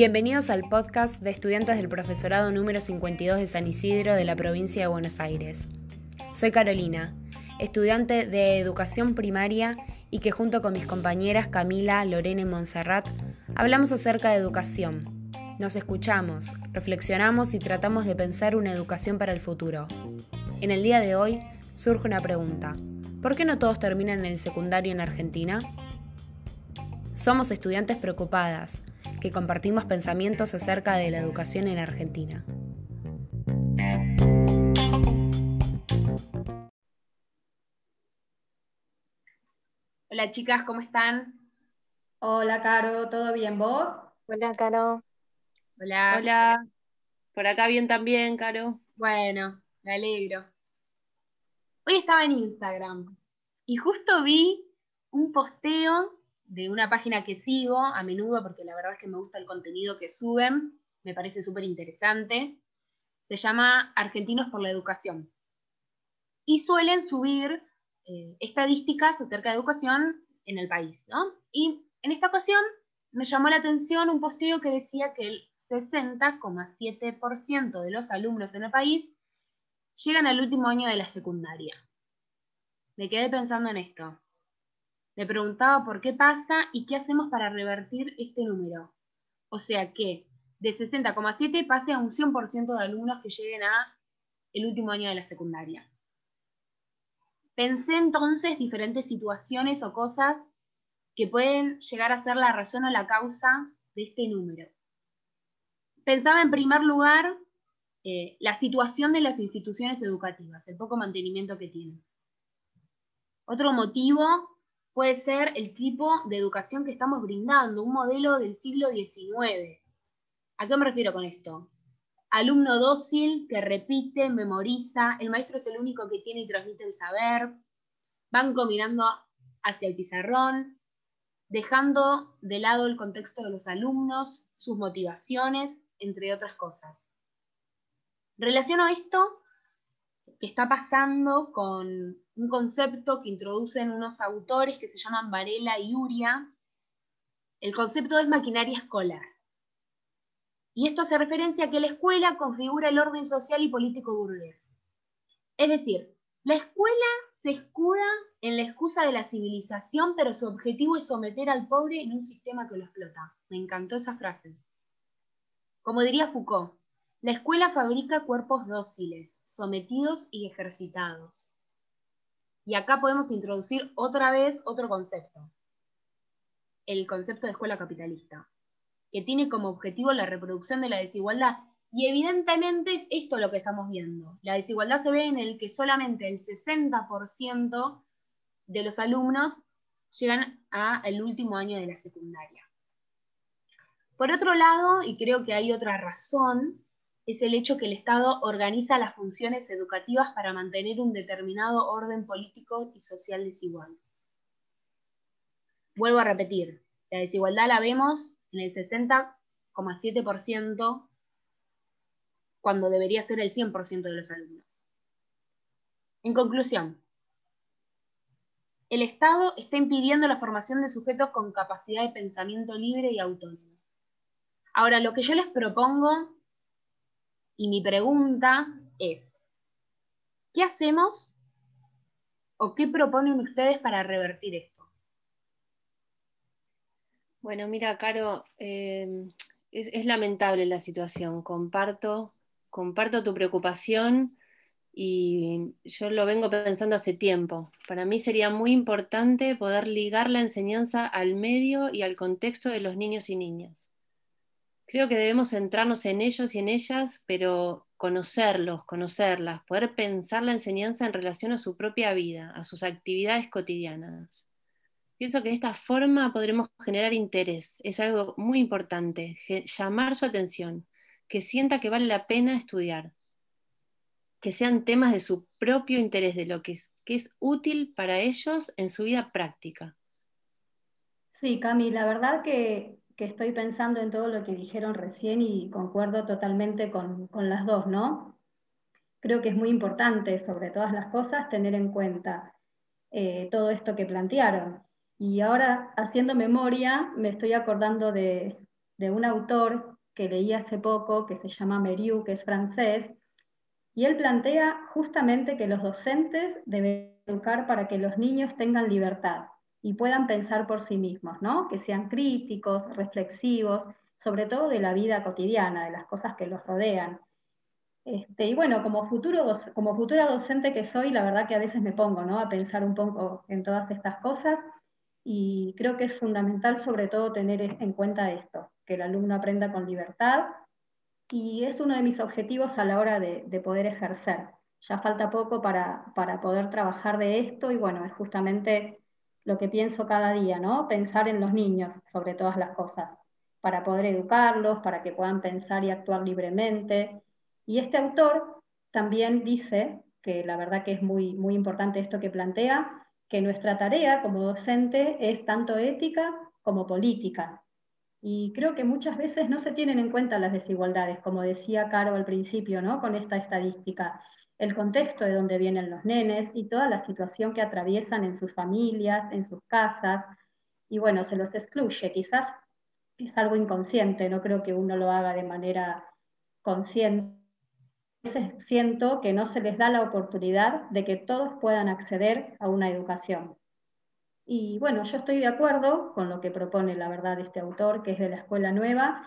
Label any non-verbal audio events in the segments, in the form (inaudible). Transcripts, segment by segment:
Bienvenidos al podcast de estudiantes del profesorado número 52 de San Isidro de la provincia de Buenos Aires. Soy Carolina, estudiante de educación primaria y que junto con mis compañeras Camila, Lorena y Montserrat hablamos acerca de educación. Nos escuchamos, reflexionamos y tratamos de pensar una educación para el futuro. En el día de hoy surge una pregunta. ¿Por qué no todos terminan el secundario en Argentina? Somos estudiantes preocupadas, que compartimos pensamientos acerca de la educación en Argentina. Hola chicas, ¿cómo están? Hola Caro, ¿todo bien vos? Hola Caro. Hola. Hola. Por acá bien también, Caro. Bueno, me alegro. Hoy estaba en Instagram y justo vi un posteo de una página que sigo a menudo, porque la verdad es que me gusta el contenido que suben, me parece súper interesante. Se llama Argentinos por la Educación. Y suelen subir eh, estadísticas acerca de educación en el país, ¿no? Y en esta ocasión me llamó la atención un posteo que decía que el 60,7% de los alumnos en el país llegan al último año de la secundaria. Me quedé pensando en esto. Me preguntaba por qué pasa y qué hacemos para revertir este número. O sea que de 60,7 pase a un 100% de alumnos que lleguen a el último año de la secundaria. Pensé entonces diferentes situaciones o cosas que pueden llegar a ser la razón o la causa de este número. Pensaba en primer lugar eh, la situación de las instituciones educativas, el poco mantenimiento que tienen. Otro motivo puede ser el tipo de educación que estamos brindando, un modelo del siglo XIX. ¿A qué me refiero con esto? Alumno dócil que repite, memoriza, el maestro es el único que tiene y transmite el saber, van combinando hacia el pizarrón, dejando de lado el contexto de los alumnos, sus motivaciones, entre otras cosas. Relaciono esto que está pasando con un concepto que introducen unos autores que se llaman Varela y Uria. El concepto es maquinaria escolar. Y esto hace referencia a que la escuela configura el orden social y político burgués. Es decir, la escuela se escuda en la excusa de la civilización, pero su objetivo es someter al pobre en un sistema que lo explota. Me encantó esa frase. Como diría Foucault, la escuela fabrica cuerpos dóciles, sometidos y ejercitados. Y acá podemos introducir otra vez otro concepto, el concepto de escuela capitalista, que tiene como objetivo la reproducción de la desigualdad. Y evidentemente es esto lo que estamos viendo. La desigualdad se ve en el que solamente el 60% de los alumnos llegan al último año de la secundaria. Por otro lado, y creo que hay otra razón, es el hecho que el Estado organiza las funciones educativas para mantener un determinado orden político y social desigual. Vuelvo a repetir, la desigualdad la vemos en el 60,7% cuando debería ser el 100% de los alumnos. En conclusión, el Estado está impidiendo la formación de sujetos con capacidad de pensamiento libre y autónomo. Ahora, lo que yo les propongo y mi pregunta es, ¿qué hacemos o qué proponen ustedes para revertir esto? Bueno, mira, Caro, em, es, lamentable la situación. Comparto, comparto tu preocupación y yo lo vengo pensando hace tiempo. Para mí sería muy importante poder ligar la enseñanza al medio y al contexto de los niños y niñas. Creo que debemos centrarnos en ellos y en ellas, pero conocerlos, conocerlas, poder pensar la enseñanza en relación a su propia vida, a sus actividades cotidianas. Pienso que de esta forma podremos generar interés, es algo muy importante, llamar su atención, que sienta que vale la pena estudiar, que sean temas de su propio interés, de lo que es, que es útil para ellos en su vida práctica. Sí, Cami, la verdad que que estoy pensando en todo lo que dijeron recién y concuerdo totalmente con, las dos, ¿no? Creo que es muy importante, sobre todas las cosas, tener en cuenta eh, todo esto que plantearon. Y ahora, haciendo memoria, me estoy acordando de, de un autor que leí hace poco, que se llama Meriu, que es francés, y él plantea justamente que los docentes deben educar para que los niños tengan libertad y puedan pensar por sí mismos, ¿no? que sean críticos, reflexivos, sobre todo de la vida cotidiana, de las cosas que los rodean. Este, y bueno, como, futuro, como futura docente que soy, la verdad que a veces me pongo ¿no? a pensar un poco en todas estas cosas y creo que es fundamental sobre todo tener en cuenta esto, que el alumno aprenda con libertad y es uno de mis objetivos a la hora de, poder ejercer. Ya falta poco para, para, poder trabajar de esto y bueno, es justamente lo que pienso cada día, ¿no? Pensar en los niños sobre todas las cosas, para poder educarlos, para que puedan pensar y actuar libremente. Y este autor también dice, que la verdad que es muy, muy importante esto que plantea, que nuestra tarea como docente es tanto ética como política. Y creo que muchas veces no se tienen en cuenta las desigualdades, como decía Caro al principio, ¿no? con esta estadística, el contexto de donde vienen los nenes y toda la situación que atraviesan en sus familias, en sus casas, y bueno, se los excluye. Quizás es algo inconsciente, no creo que uno lo haga de manera consciente. Siento que no se les da la oportunidad de que todos puedan acceder a una educación. Y bueno, yo estoy de acuerdo con lo que propone la verdad este autor, que es de la escuela nueva,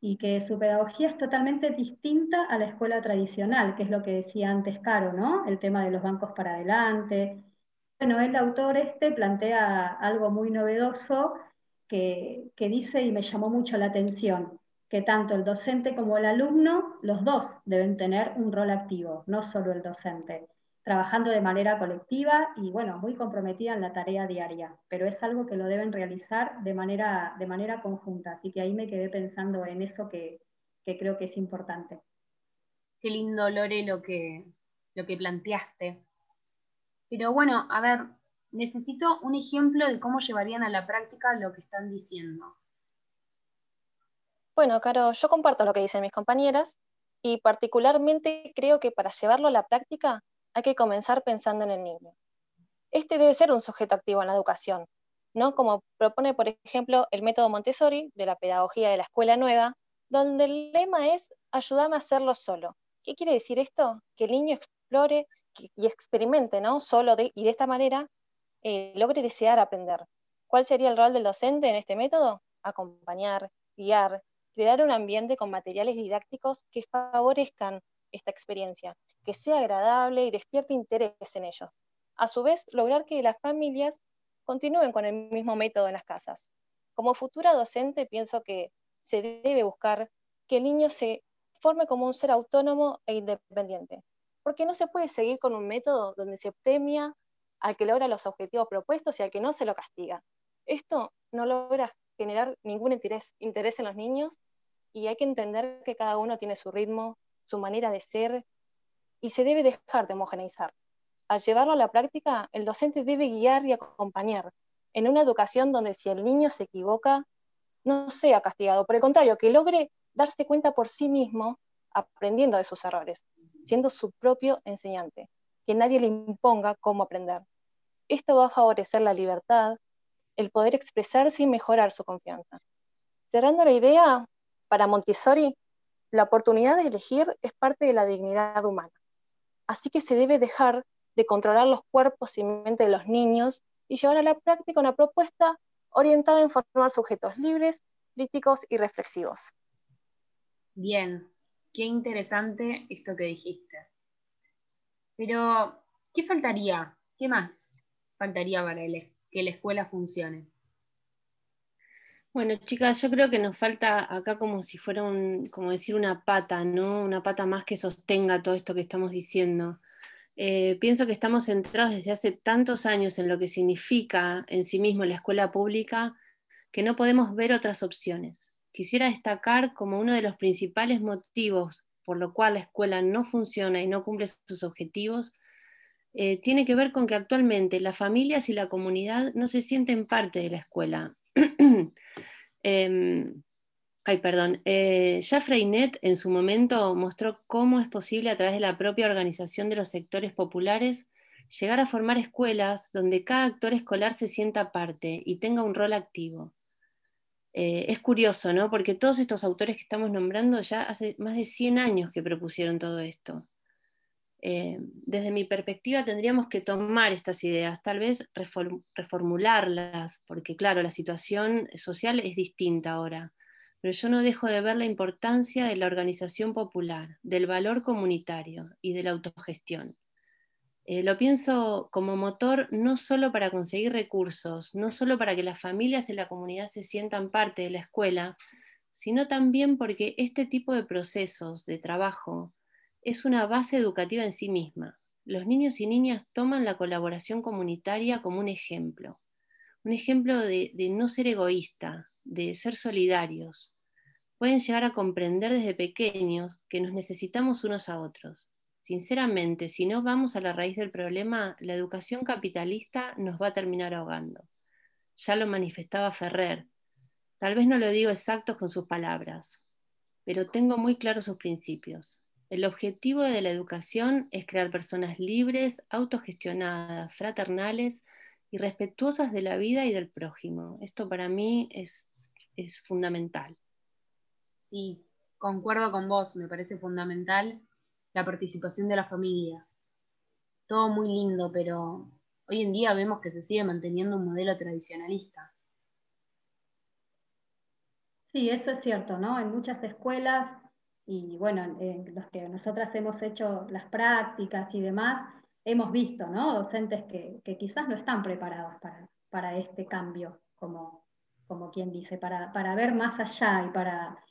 y que su pedagogía es totalmente distinta a la escuela tradicional, que es lo que decía antes Caro, ¿no? El tema de los bancos para adelante. Bueno, el autor este plantea algo muy novedoso que, que dice y me llamó mucho la atención, que tanto el docente como el alumno, los dos deben tener un rol activo, no solo el docente trabajando de manera colectiva y bueno, muy comprometida en la tarea diaria, pero es algo que lo deben realizar de manera, de manera conjunta, así que ahí me quedé pensando en eso que, que creo que es importante. Qué lindo, Lore, lo que, lo que planteaste. Pero bueno, a ver, necesito un ejemplo de cómo llevarían a la práctica lo que están diciendo. Bueno, Caro, yo comparto lo que dicen mis compañeras y particularmente creo que para llevarlo a la práctica hay que comenzar pensando en el niño. Este debe ser un sujeto activo en la educación, ¿no? Como propone, por ejemplo, el método Montessori de la pedagogía de la escuela nueva, donde el lema es ayúdame a hacerlo solo. ¿Qué quiere decir esto? Que el niño explore y experimente, ¿no? Solo y de esta manera eh, logre desear aprender. ¿Cuál sería el rol del docente en este método? Acompañar, guiar, crear un ambiente con materiales didácticos que favorezcan esta experiencia, que sea agradable y despierte interés en ellos. A su vez, lograr que las familias continúen con el mismo método en las casas. Como futura docente, pienso que se debe buscar que el niño se forme como un ser autónomo e independiente, porque no se puede seguir con un método donde se premia al que logra los objetivos propuestos y al que no se lo castiga. Esto no logra generar ningún interés, interés en los niños y hay que entender que cada uno tiene su ritmo, su manera de ser y se debe dejar de homogeneizar. Al llevarlo a la práctica, el docente debe guiar y acompañar en una educación donde si el niño se equivoca, no sea castigado, por el contrario, que logre darse cuenta por sí mismo, aprendiendo de sus errores, siendo su propio enseñante, que nadie le imponga cómo aprender. Esto va a favorecer la libertad, el poder expresarse y mejorar su confianza. Cerrando la idea, para Montessori, la oportunidad de elegir es parte de la dignidad humana. Así que se debe dejar de controlar los cuerpos y mente de los niños y llevar a la práctica una propuesta orientada en formar sujetos libres, críticos y reflexivos. Bien, qué interesante esto que dijiste. Pero, ¿qué faltaría? ¿Qué más faltaría para que la escuela funcione? Bueno, chicas, yo creo que nos falta acá como si fuera un, como decir una pata, ¿no? Una pata más que sostenga todo esto que estamos diciendo. Eh, pienso que estamos centrados desde hace tantos años en lo que significa en sí mismo la escuela pública que no podemos ver otras opciones. Quisiera destacar como uno de los principales motivos por lo cual la escuela no funciona y no cumple sus objetivos, eh, tiene que ver con que actualmente las familias y la comunidad no se sienten parte de la escuela. (clears throat) Em, ay, perdón. Eh, en su momento mostró cómo es posible a través de la propia organización de los sectores populares llegar a formar escuelas donde cada actor escolar se sienta parte y tenga un rol activo. Eh, es curioso, ¿no? Porque todos estos autores que estamos nombrando ya hace más de 100 años que propusieron todo esto. Eh, desde mi perspectiva tendríamos que tomar estas ideas, tal vez reformularlas, porque claro, la situación social es distinta ahora, pero yo no dejo de ver la importancia de la organización popular, del valor comunitario y de la autogestión. Eh, lo pienso como motor no solo para conseguir recursos, no solo para que las familias y la comunidad se sientan parte de la escuela, sino también porque este tipo de procesos de trabajo es una base educativa en sí misma. Los niños y niñas toman la colaboración comunitaria como un ejemplo, un ejemplo de, no ser egoísta, de ser solidarios. Pueden llegar a comprender desde pequeños que nos necesitamos unos a otros. Sinceramente, si no vamos a la raíz del problema, la educación capitalista nos va a terminar ahogando. Ya lo manifestaba Ferrer. Tal vez no lo digo exacto con sus palabras, pero tengo muy claros sus principios. El objetivo de la educación es crear personas libres, autogestionadas, fraternales y respetuosas de la vida y del prójimo. Esto para mí es, es fundamental. Sí, concuerdo con vos, me parece fundamental la participación de las familias. Todo muy lindo, pero hoy en día vemos que se sigue manteniendo un modelo tradicionalista. Sí, eso es cierto, ¿no? En muchas escuelas y bueno, en los que nosotras hemos hecho las prácticas y demás, hemos visto, ¿no? Docentes que, quizás no están preparados para, este cambio, como, como quien dice, para, ver más allá y para,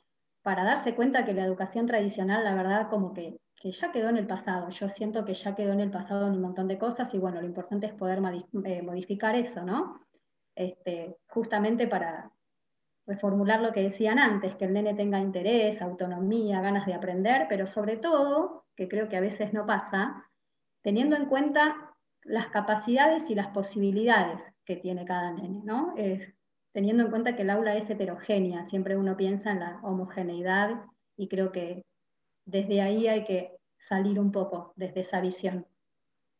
para darse cuenta que la educación tradicional, la verdad, como que, ya quedó en el pasado. Yo siento que ya quedó en el pasado en un montón de cosas y bueno, lo importante es poder eh, modificar eso, ¿no? Este, justamente para, reformular lo que decían antes, que el nene tenga interés, autonomía, ganas de aprender, pero sobre todo, que creo que a veces no pasa, teniendo en cuenta las capacidades y las posibilidades que tiene cada nene, ¿no? teniendo en cuenta que el aula es heterogénea, siempre uno piensa en la homogeneidad y creo que desde ahí hay que salir un poco, desde esa visión.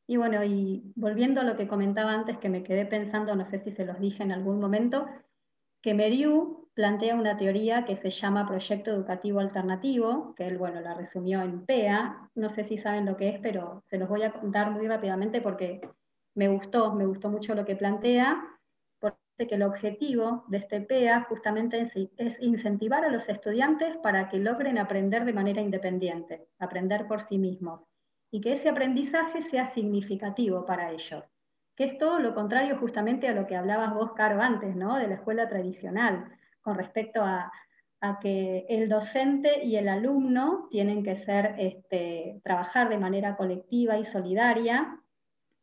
Y bueno, y volviendo a lo que comentaba antes, que me quedé pensando, no sé si se los dije en algún momento, que Meriu plantea una teoría que se llama Proyecto Educativo Alternativo, que él, bueno, la resumió en PEA. No sé si saben lo que es, pero se los voy a contar muy rápidamente porque me gustó, me gustó mucho lo que plantea, porque que el objetivo de este PEA justamente es, es incentivar a los estudiantes para que logren aprender de manera independiente, aprender por sí mismos, y que ese aprendizaje sea significativo para ellos que es todo lo contrario justamente a lo que hablabas vos, Caro, antes, ¿no? De la escuela tradicional, con respecto a, que el docente y el alumno tienen que ser, este, trabajar de manera colectiva y solidaria.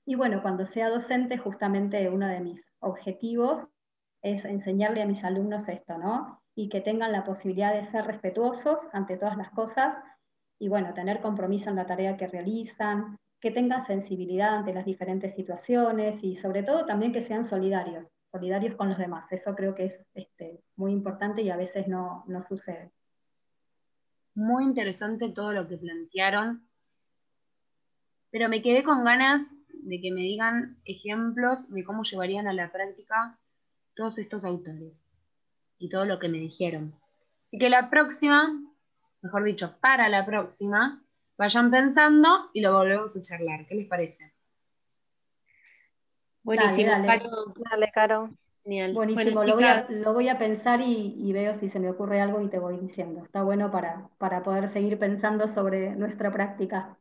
Y bueno, cuando sea docente, justamente uno de mis objetivos es enseñarle a mis alumnos esto, ¿no? Y que tengan la posibilidad de ser respetuosos ante todas las cosas y bueno, tener compromiso en la tarea que realizan, que tengan sensibilidad ante las diferentes situaciones y sobre todo también que sean solidarios, solidarios con los demás. Eso creo que es este, muy importante y a veces no, no sucede. Muy interesante todo lo que plantearon, pero me quedé con ganas de que me digan ejemplos de cómo llevarían a la práctica todos estos autores y todo lo que me dijeron. Así que la próxima, mejor dicho, para la próxima, Vayan pensando y lo volvemos a charlar. ¿Qué les parece? Buenísimo, dale, dale. Caro. Dale, Caro. Buenísimo, lo, voy a, pensar y, veo si se me ocurre algo y te voy diciendo. Está bueno para, para poder seguir pensando sobre nuestra práctica.